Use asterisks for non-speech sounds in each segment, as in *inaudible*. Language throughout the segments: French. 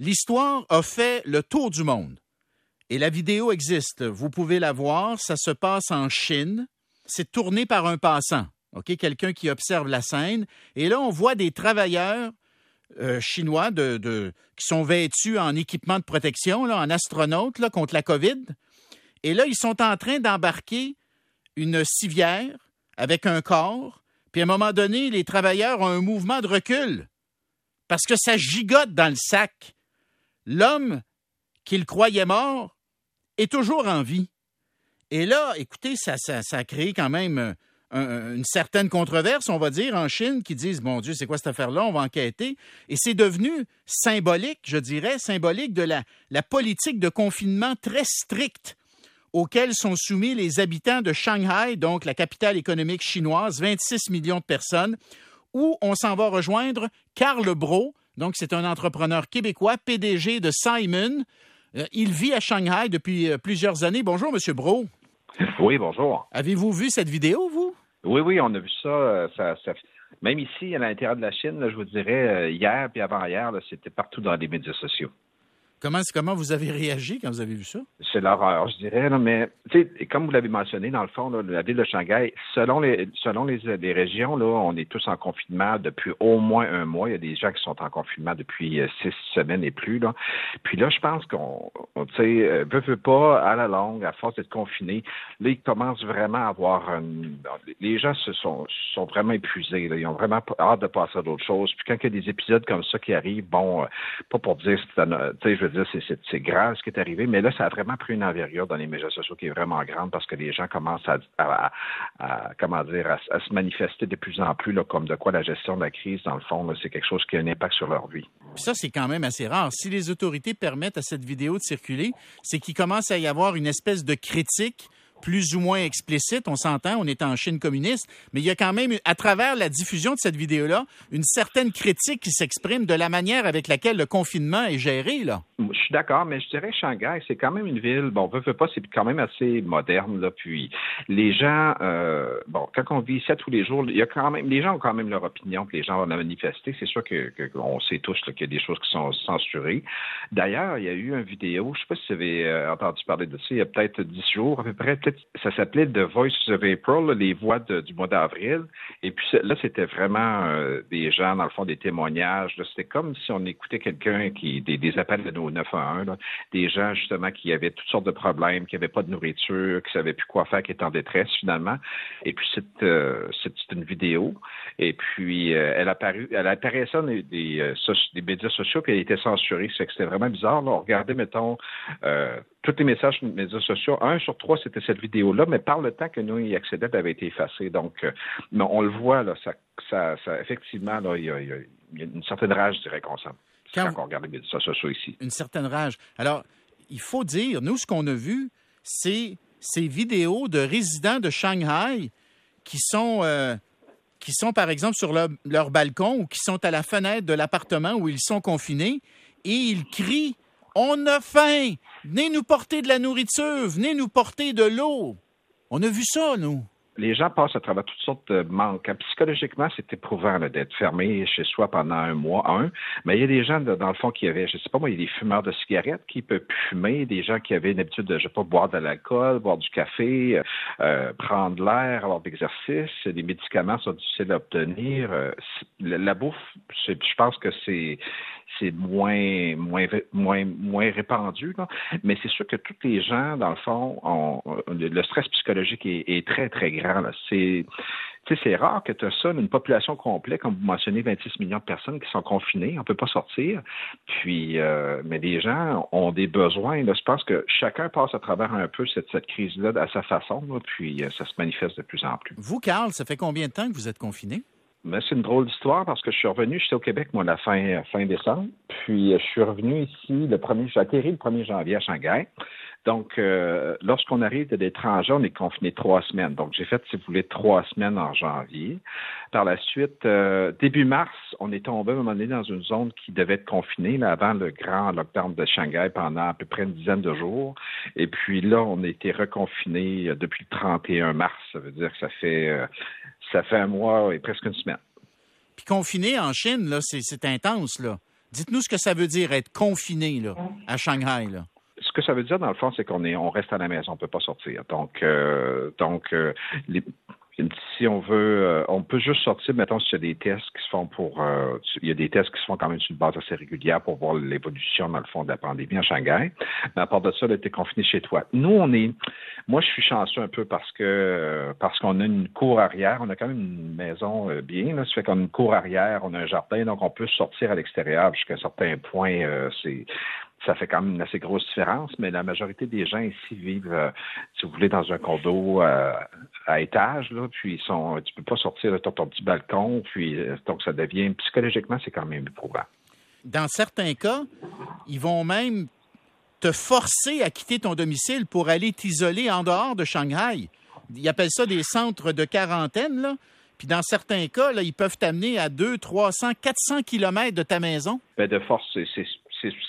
L'histoire a fait le tour du monde. Et la vidéo existe. Vous pouvez la voir. Ça se passe en Chine. C'est tourné par un passant? Quelqu'un qui observe la scène. Et là, on voit des travailleurs euh, chinois qui sont vêtus en équipement de protection, là, en astronautes contre la COVID. Et là, ils sont en train d'embarquer une civière avec un corps. Puis à un moment donné, les travailleurs ont un mouvement de recul parce que ça gigote dans le sac. L'homme qu'ils croyaient mort est toujours en vie. Et là, écoutez, ça, ça, a quand même une certaine controverse, on va dire, en Chine, qui disent, mon Dieu, c'est quoi cette affaire-là, on va enquêter. Et c'est devenu symbolique, je dirais, symbolique de la, politique de confinement très stricte auquel sont soumis les habitants de Shanghai, donc la capitale économique chinoise, 26 millions de personnes, où on s'en va rejoindre Karl Bro, donc c'est un entrepreneur québécois, PDG de Simon. Euh, il vit à Shanghai depuis euh, plusieurs années. Bonjour, Monsieur Bro. Oui, bonjour. Avez-vous vu cette vidéo, vous? Oui, oui, on a vu ça. Euh, ça, Même ici, à l'intérieur de la Chine, je vous dirais, hier puis avant-hier, c'était partout dans les médias sociaux. Comment, comment vous avez réagi quand vous avez vu ça? C'est l'horreur, je dirais. mais comme vous l'avez mentionné, dans le fond, la ville de Shanghai, selon les selon les, régions, là, on est tous en confinement depuis au moins un mois. Il y a des gens qui sont en confinement depuis euh, six semaines et plus. Puis là, je pense qu'on, euh, veut, veut pas, à la longue, à force d'être confiné, là, ils commencent vraiment à avoir une... Les gens se sont, sont vraiment épuisés. Ils ont vraiment hâte de passer à d'autres choses. Puis quand il y a des épisodes comme ça qui arrivent, bon, euh, pas pour dire, sais, c'est grave ce qui est arrivé, mais là, ça a vraiment pris une envergure dans les médias sociaux qui est vraiment grande parce que les gens commencent à, comment dire, à, se manifester de plus en plus comme de quoi la gestion de la crise, dans le fond, c'est quelque chose qui a un impact sur leur vie. ça, c'est quand même assez rare. Si les autorités permettent à cette vidéo de circuler, c'est qu'il commence à y avoir une espèce de critique plus ou moins explicite, on s'entend, on est en Chine communiste, mais il y a quand même, à travers la diffusion de cette vidéo-là, une certaine critique qui s'exprime de la manière avec laquelle le confinement est géré, là. Je suis d'accord, mais je dirais Shanghai, c'est quand même une ville, bon, veut, veut pas, c'est quand même assez moderne, là, puis les gens, euh, bon, quand on vit ça tous les jours, il y a quand même, les gens ont quand même leur opinion, que les gens vont la manifester, c'est sûr que, on sait tous qu'il y a des choses qui sont censurées. D'ailleurs, il y a eu une vidéo, je sais pas si vous avez euh, entendu parler de ça, il y a peut-être dix jours, à peu près, ça s'appelait The Voice of April, les voix du mois d'avril. Et puis là, c'était vraiment euh, des gens, dans le fond, des témoignages. C'était comme si on écoutait quelqu'un qui des, des appels de nos 911, des gens justement qui avaient toutes sortes de problèmes, qui n'avaient pas de nourriture, qui ne savaient plus quoi faire, qui étaient en détresse finalement. Et puis c'est euh, une vidéo. Et puis euh, elle a apparu, elle apparaissait des, des, des, médias sociaux, puis elle était censurée. C'est que c'était vraiment bizarre. Là. On regardait, mettons, tous les messages sur les médias sociaux. Un sur trois, c'était cette vidéo-là, mais par le temps que nous y accédions, elle avait été effacée. Donc, euh, on le voit, là, ça, ça, ça effectivement, là, il, y a, une certaine rage, je dirais, qu'on sent. Quand, on regarde les médias sociaux ici. Une certaine rage. Alors, il faut dire, nous, ce qu'on a vu, c'est ces vidéos de résidents de Shanghai qui sont, euh, qui sont par exemple, sur leur, leur balcon ou qui sont à la fenêtre de l'appartement où ils sont confinés et ils crient on a faim. Venez nous porter de la nourriture. Venez nous porter de l'eau. On a vu ça, nous les gens passent à travers toutes sortes de manques. Psychologiquement, c'est éprouvant d'être fermé chez soi pendant un mois, un. Mais il y a des gens, dans le fond, qui avaient, je sais pas moi, il y a des fumeurs de cigarettes qui peuvent fumer, des gens qui avaient une habitude de, je sais pas, boire de l'alcool, boire du café, euh, prendre l'air, avoir d'exercice. Les médicaments sont difficiles à obtenir. Euh, la, bouffe, je pense que c'est moins, moins, moins, moins répandu. Mais c'est sûr que tous les gens, dans le fond, ont, le stress psychologique est, très, très grand. C'est, rare que tu as ça, une population complète, comme vous mentionnez, 26 millions de personnes qui sont confinées, on ne peut pas sortir. Puis, euh, mais les gens ont des besoins. Je pense que chacun passe à travers un peu cette, cette crise-là à sa façon, puis euh, ça se manifeste de plus en plus. Vous, Carl, ça fait combien de temps que vous êtes confiné? Mais c'est une drôle d'histoire parce que je suis revenu, j'étais au Québec, moi, la fin, fin décembre. Puis, je suis revenu ici le premier, j'ai atterri le 1er janvier à Shanghai. Donc, euh, lorsqu'on arrive de l'étranger, on est confiné trois semaines. Donc, j'ai fait, si vous voulez, trois semaines en janvier. Par la suite, euh, début mars, on est tombé à un moment donné dans une zone qui devait être confinée, là, avant le grand lockdown de Shanghai pendant à peu près une dizaine de jours. Et puis là, on a été reconfiné euh, depuis le 31 mars. Ça veut dire que ça fait, ça fait un mois et presque une semaine. Puis confiné en Chine, là, c'est intense, là. Dites-nous ce que ça veut dire être confiné là, à Shanghai. Là ce que ça veut dire, dans le fond, c'est qu'on est, on reste à la maison, on ne peut pas sortir. Donc, euh, donc euh, les, si on veut, euh, on peut juste sortir, mettons, s'il y a des tests qui se font pour, euh, il y a des tests qui se font quand même sur une base assez régulière pour voir l'évolution, dans le fond, de la pandémie à Shanghai. Mais à part de ça, tu es confiné chez toi. Nous, on est, moi, je suis chanceux un peu parce que, parce qu'on a une cour arrière. On a quand même une maison euh, bien, là. Ça fait qu'on a une cour arrière, on a un jardin, donc on peut sortir à l'extérieur jusqu'à un certain point. c'est, ça fait quand même une assez grosse différence, mais la majorité des gens ici vivent, euh, si vous voulez, dans un condo euh, à étage, là, puis ils sont, tu peux pas sortir de ton, petit balcon, puis euh, donc ça devient, psychologiquement, c'est quand même éprouvant. Dans certains cas, ils vont même te forcer à quitter ton domicile pour aller t'isoler en dehors de Shanghai. Ils appellent ça des centres de quarantaine, là. Puis dans certains cas, là, ils peuvent t'amener à 200, 300, 400 kilomètres de ta maison. Bien, de force, c'est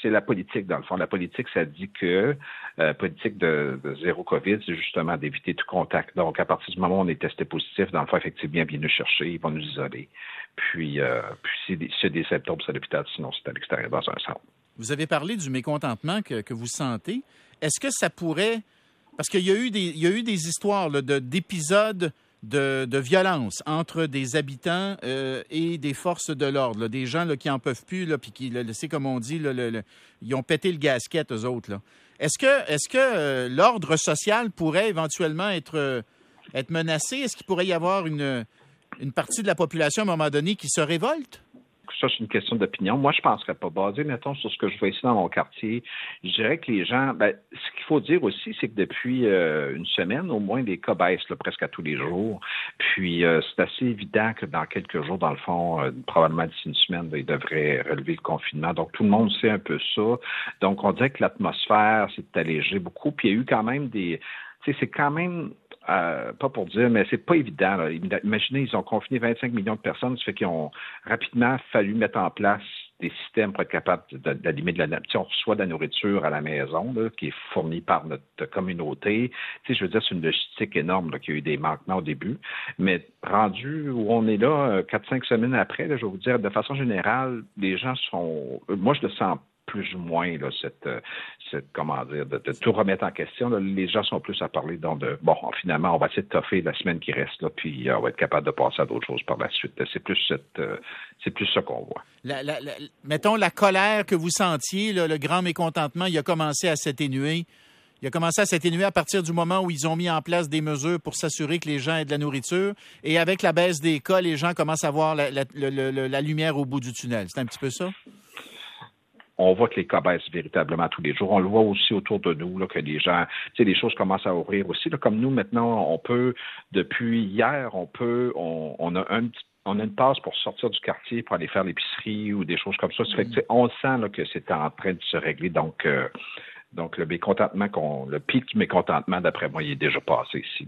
c'est la politique, dans le fond. La politique, ça dit que euh, politique de, zéro COVID, c'est justement d'éviter tout contact. Donc, à partir du moment où on est testé positif, dans le fond, effectivement, bien nous chercher, ils vont nous isoler. Puis, euh, si c'est des symptômes, c'est à l'hôpital, sinon c'est à l'extérieur dans un centre. Vous avez parlé du mécontentement que, que vous sentez. Est-ce que ça pourrait... Parce qu'il y, a eu des, il y a eu des histoires d'épisodes de, violence entre des habitants euh, et des forces de l'ordre, des gens là, qui en peuvent plus, là, puis qui, c'est comme on dit, ils ont pété le gasket, eux autres. Est-ce que, est-ce que euh, l'ordre social pourrait éventuellement être, euh, être menacé? Est-ce qu'il pourrait y avoir une, une partie de la population à un moment donné qui se révolte? Ça, c'est une question d'opinion. Moi, je ne penserais pas. Basé, mettons, sur ce que je vois ici dans mon quartier, je dirais que les gens, ben, ce qu'il faut dire aussi, c'est que depuis euh, une semaine, au moins, les cas baissent presque à tous les jours. Puis, euh, c'est assez évident que dans quelques jours, dans le fond, euh, probablement d'ici une semaine, ils devraient relever le confinement. Donc, tout le monde sait un peu ça. Donc, on dirait que l'atmosphère s'est allégée beaucoup. Puis, il y a eu quand même des... Tu sais, c'est quand même euh, pas pour dire, mais c'est pas évident. Imaginez, ils ont confiné 25 millions de personnes, ça fait qu'ils ont rapidement fallu mettre en place des systèmes pour être capables d'allumer de la nourriture. On reçoit de la nourriture à la maison, qui est fournie par notre communauté. Tu sais, je veux dire, c'est une logistique énorme, qui a eu des manquements au début. Mais rendu où on est là, 4-5 euh, semaines après, je vais vous dire, de façon générale, les gens sont... Moi, je le sens plus ou moins cette, euh, cette, comment dire, de, tout remettre en question. Les gens sont plus à parler donc de bon, finalement, on va essayer de toffer la semaine qui reste là, puis euh, on va être capable de passer à d'autres choses par la suite. C'est plus cette, euh, c'est plus ça qu'on voit. mettons la colère que vous sentiez, le grand mécontentement, il a commencé à s'atténuer. Il a commencé à s'atténuer à partir du moment où ils ont mis en place des mesures pour s'assurer que les gens aient de la nourriture. Et avec la baisse des cas, les gens commencent à voir la lumière au bout du tunnel. C'est un petit peu ça? On voit que les cas baissent véritablement tous les jours. On le voit aussi autour de nous, que les gens, tu sais, les choses commencent à ouvrir aussi. comme nous, maintenant, on peut, depuis hier, on peut, on, a un on a une passe pour sortir du quartier, pour aller faire l'épicerie ou des choses comme ça. ça fait que, on sent que c'est en train de se régler. Donc, euh, donc le mécontentement, le pic du mécontentement, d'après moi, il est déjà passé ici.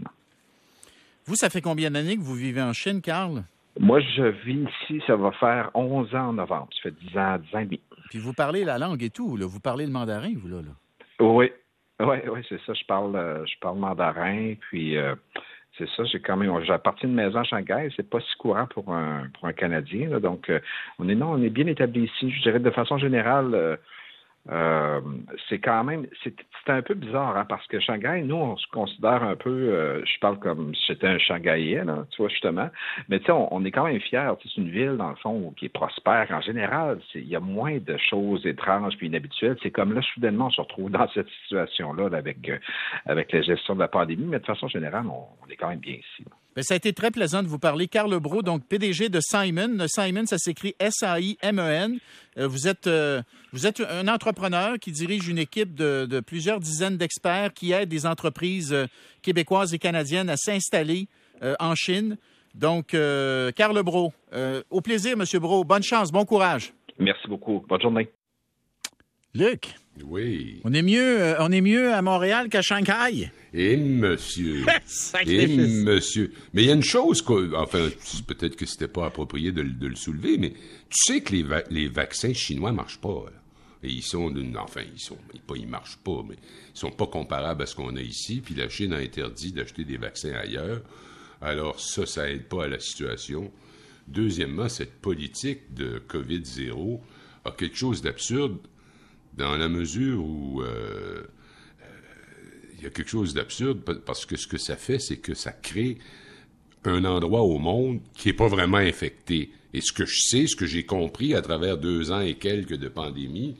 Vous, ça fait combien d'années que vous vivez en Chine, Carl? Moi, je vis ici, ça va faire 11 ans en novembre. Ça fait 10 ans, 10 ans et demi. Puis vous parlez la langue et tout, là. Vous parlez le mandarin, vous, là? Oui. Oui, oui, c'est ça. Je parle, euh, je parle mandarin, puis euh, c'est ça. J'ai quand même, j'ai parti de maison à Shanghai. C'est pas si courant pour un pour un Canadien. donc, euh, on est non, on est bien établi ici. Je dirais de façon générale, euh, c'est quand même, c'est un peu bizarre, hein, parce que Shanghai, nous, on se considère un peu, euh, je parle comme si j'étais un Shanghaïen, là, tu vois, justement, mais tu sais, on, est quand même fiers. C'est une ville, dans le fond, qui est prospère. En général, il y a moins de choses étranges puis inhabituelles. C'est comme là, soudainement, on se retrouve dans cette situation-là avec, euh, avec la gestion de la pandémie, mais de façon générale, on, est quand même bien ici. Bien, ça a été très plaisant de vous parler. Carl Bro, donc PDG de Simon. Simon, ça s'écrit S-A-I-M-E-N. Euh, vous êtes, euh, vous êtes un entrepreneur qui dirige une équipe de, plusieurs dizaines d'experts qui aident des entreprises euh, québécoises et canadiennes à s'installer en Chine. Donc, Carl Bro, au plaisir, Monsieur Bro. Bonne chance, bon courage. Merci beaucoup. Bonne journée. Luc? Oui. On est mieux, on est mieux à Montréal qu'à Shanghai? Et monsieur. *laughs* Et monsieur. Mais il y a une chose, enfin, peut-être que c'était pas approprié de, le soulever, mais tu sais que les, les vaccins chinois marchent pas. Et ils sont d'une, enfin, ils sont, pas, ils marchent pas, mais ils sont pas comparables à ce qu'on a ici. Puis la Chine a interdit d'acheter des vaccins ailleurs. Alors ça, ça aide pas à la situation. Deuxièmement, cette politique de COVID-0 a quelque chose d'absurde dans la mesure où il y a quelque chose d'absurde parce que ce que ça fait, c'est que ça crée un endroit au monde qui n'est pas vraiment infecté. Et ce que je sais, ce que j'ai compris à travers deux ans et quelques de pandémie,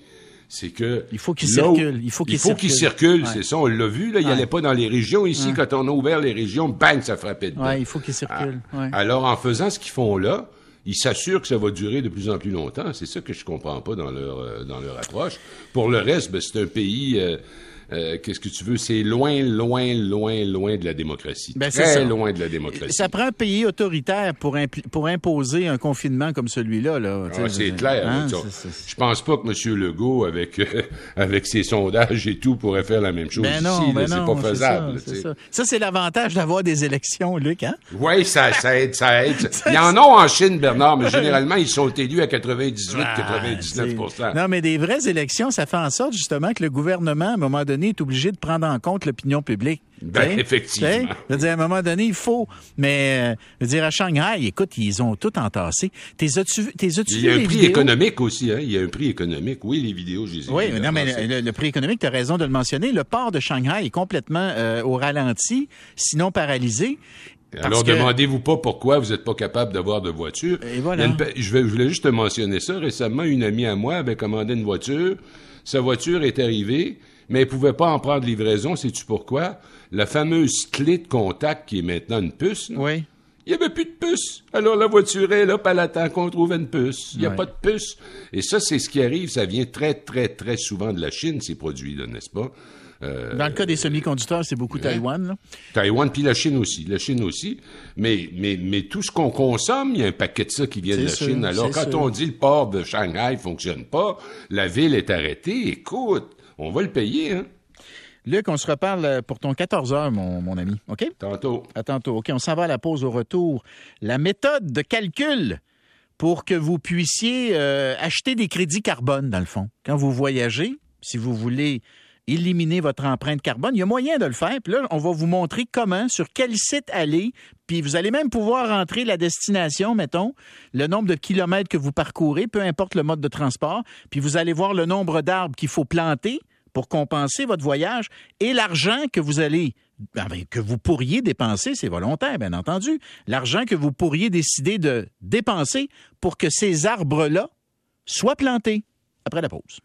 c'est que il faut qu'il circule. Il faut qu'il circule. circule c'est ça. On l'a vu là. Il n'y allait pas dans les régions. Ici, quand on a ouvert les régions, bang, ça frappait dedans. Ouais, il faut qu'il circule. Ah. Alors, en faisant ce qu'ils font là, ils s'assurent que ça va durer de plus en plus longtemps. C'est ça que je comprends pas dans leur euh, dans leur approche. Pour le reste, ben, c'est un pays. Euh, euh, qu'est-ce que tu veux, c'est loin, loin, loin, loin de la démocratie. Ben, Très loin de la démocratie. Ça prend un pays autoritaire pour, pour imposer un confinement comme celui-là. Là, ah, c'est clair. Hein, je pense pas que M. Legault, avec, euh, avec ses sondages et tout, pourrait faire la même chose ben non, ici. Ben c'est pas faisable. Ça, ça. c'est l'avantage d'avoir des élections, Luc. Hein? Oui, ça, ça aide, ça aide. *laughs* Il y en a en Chine, Bernard, mais généralement, ils sont élus à 98, 99 ah, Non, mais des vraies élections, ça fait en sorte justement que le gouvernement, à un moment donné, est obligé de prendre en compte l'opinion publique. Ben, effectivement. Je veux dire, à un moment donné, il faut. Mais, euh, je veux dire, à Shanghai, écoute, ils ont tout entassé. T'es as-tu Il y a un prix économique aussi, hein? Il y a un prix économique. Oui, les vidéos, je les ai Oui, non, mais le, prix économique, tu as raison de le mentionner. Le port de Shanghai est complètement euh, au ralenti, sinon paralysé. Alors, demandez-vous pas pourquoi vous n'êtes pas capable d'avoir de voiture. Et voilà. je, vais, je voulais juste te mentionner ça. Récemment, une amie à moi avait commandé une voiture. Sa voiture est arrivée mais elle ne pouvait pas en prendre livraison. Sais-tu pourquoi? La fameuse clé de contact qui est maintenant une puce. Oui. Il n'y avait plus de puce. Alors la voiture est là, elle attend qu'on trouve une puce. Il n'y a pas de puce. Et ça, c'est ce qui arrive. Ça vient très, très, très souvent de la Chine, ces produits-là, n'est-ce pas? Euh, Dans le cas des semi-conducteurs, c'est beaucoup Taïwan. Là. Taïwan, puis la Chine aussi. La Chine aussi. Mais, mais, mais tout ce qu'on consomme, il y a un paquet de ça qui vient de la Chine. Alors, quand on dit le port de Shanghai ne fonctionne pas, la ville est arrêtée, écoute, on va le payer, hein? Luc, on se reparle euh, pour ton 14 heures, mon, ami. OK? Tantôt. À tantôt. OK, on s'en va à la pause au retour. La méthode de calcul pour que vous puissiez euh, acheter des crédits carbone, dans le fond. Quand vous voyagez, si vous voulez éliminer votre empreinte carbone, il y a moyen de le faire. Puis là, on va vous montrer comment, sur quel site aller. Puis vous allez même pouvoir rentrer la destination, mettons, le nombre de kilomètres que vous parcourez, peu importe le mode de transport. Puis vous allez voir le nombre d'arbres qu'il faut planter pour compenser votre voyage et l'argent que vous allez ben, ben, que vous pourriez dépenser, c'est volontaire, bien entendu, l'argent que vous pourriez décider de dépenser pour que ces arbres-là soient plantés après la pause.